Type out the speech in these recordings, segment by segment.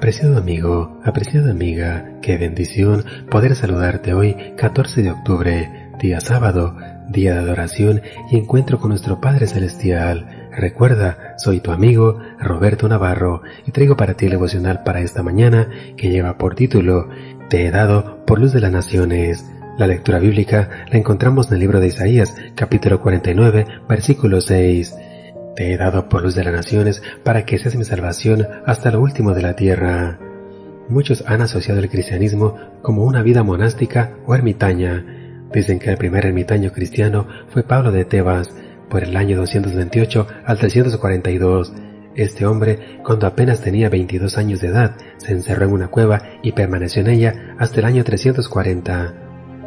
Apreciado amigo, apreciada amiga, qué bendición poder saludarte hoy 14 de octubre, día sábado, día de adoración y encuentro con nuestro Padre Celestial. Recuerda, soy tu amigo Roberto Navarro y traigo para ti el devocional para esta mañana que lleva por título Te he dado por luz de las naciones. La lectura bíblica la encontramos en el libro de Isaías, capítulo 49, versículo 6. Te he dado por luz de las naciones para que seas mi salvación hasta lo último de la tierra. Muchos han asociado el cristianismo como una vida monástica o ermitaña. Dicen que el primer ermitaño cristiano fue Pablo de Tebas, por el año 228 al 342. Este hombre, cuando apenas tenía 22 años de edad, se encerró en una cueva y permaneció en ella hasta el año 340.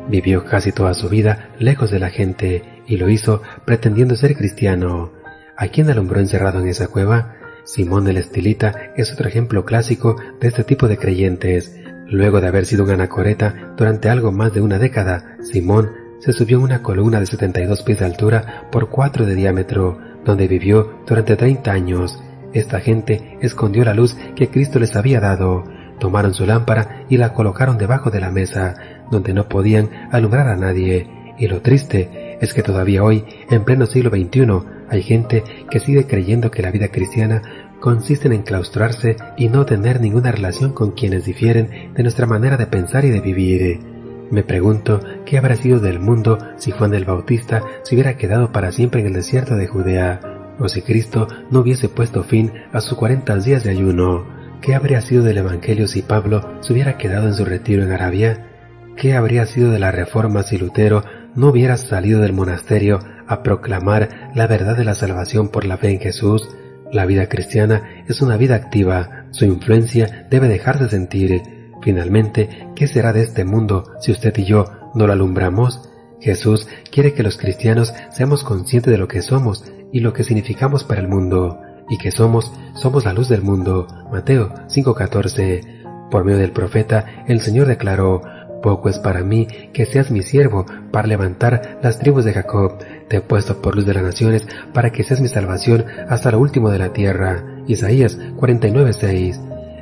Vivió casi toda su vida lejos de la gente y lo hizo pretendiendo ser cristiano. ¿A quién alumbró encerrado en esa cueva? Simón el Estilita es otro ejemplo clásico de este tipo de creyentes. Luego de haber sido un anacoreta durante algo más de una década, Simón se subió en una columna de 72 pies de altura por 4 de diámetro, donde vivió durante 30 años. Esta gente escondió la luz que Cristo les había dado. Tomaron su lámpara y la colocaron debajo de la mesa, donde no podían alumbrar a nadie. Y lo triste es que todavía hoy, en pleno siglo XXI, hay gente que sigue creyendo que la vida cristiana consiste en enclaustrarse y no tener ninguna relación con quienes difieren de nuestra manera de pensar y de vivir. Me pregunto qué habrá sido del mundo si Juan el Bautista se hubiera quedado para siempre en el desierto de Judea, o si Cristo no hubiese puesto fin a sus cuarenta días de ayuno. ¿Qué habría sido del Evangelio si Pablo se hubiera quedado en su retiro en Arabia? ¿Qué habría sido de la reforma si Lutero no hubiera salido del monasterio a proclamar la verdad de la salvación por la fe en Jesús, la vida cristiana es una vida activa, su influencia debe dejarse sentir. Finalmente, ¿qué será de este mundo si usted y yo no lo alumbramos? Jesús quiere que los cristianos seamos conscientes de lo que somos y lo que significamos para el mundo, y que somos, somos la luz del mundo. Mateo 5:14. Por medio del profeta, el Señor declaró, poco es para mí que seas mi siervo para levantar las tribus de Jacob. Te he puesto por luz de las naciones para que seas mi salvación hasta lo último de la tierra. Isaías 49:6.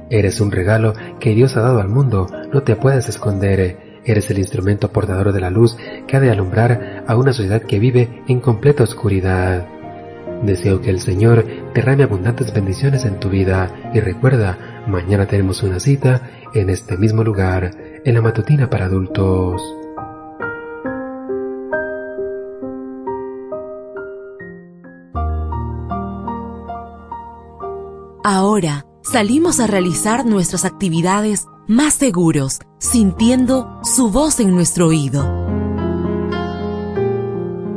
Eres un regalo que Dios ha dado al mundo, no te puedes esconder. Eres el instrumento portador de la luz que ha de alumbrar a una sociedad que vive en completa oscuridad. Deseo que el Señor derrame abundantes bendiciones en tu vida y recuerda, mañana tenemos una cita en este mismo lugar en la matutina para adultos. Ahora salimos a realizar nuestras actividades más seguros, sintiendo su voz en nuestro oído.